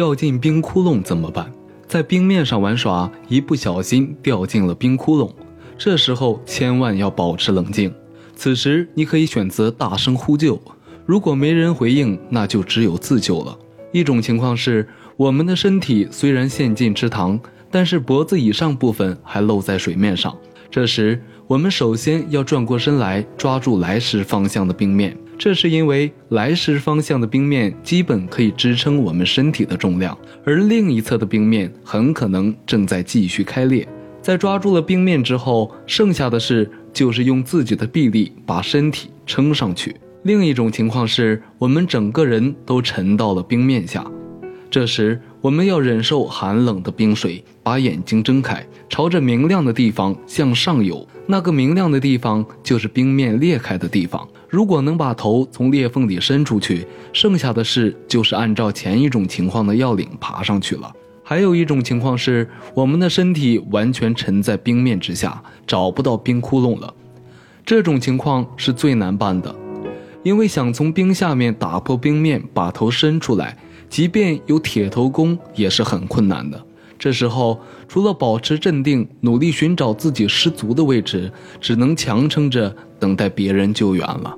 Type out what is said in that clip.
掉进冰窟窿怎么办？在冰面上玩耍，一不小心掉进了冰窟窿，这时候千万要保持冷静。此时你可以选择大声呼救，如果没人回应，那就只有自救了。一种情况是，我们的身体虽然陷进池塘，但是脖子以上部分还露在水面上。这时，我们首先要转过身来，抓住来时方向的冰面。这是因为来时方向的冰面基本可以支撑我们身体的重量，而另一侧的冰面很可能正在继续开裂。在抓住了冰面之后，剩下的事就是用自己的臂力把身体撑上去。另一种情况是我们整个人都沉到了冰面下，这时我们要忍受寒冷的冰水，把眼睛睁开，朝着明亮的地方向上游。那个明亮的地方就是冰面裂开的地方。如果能把头从裂缝里伸出去，剩下的事就是按照前一种情况的要领爬上去了。还有一种情况是，我们的身体完全沉在冰面之下，找不到冰窟窿了。这种情况是最难办的，因为想从冰下面打破冰面，把头伸出来，即便有铁头功也是很困难的。这时候，除了保持镇定，努力寻找自己失足的位置，只能强撑着等待别人救援了。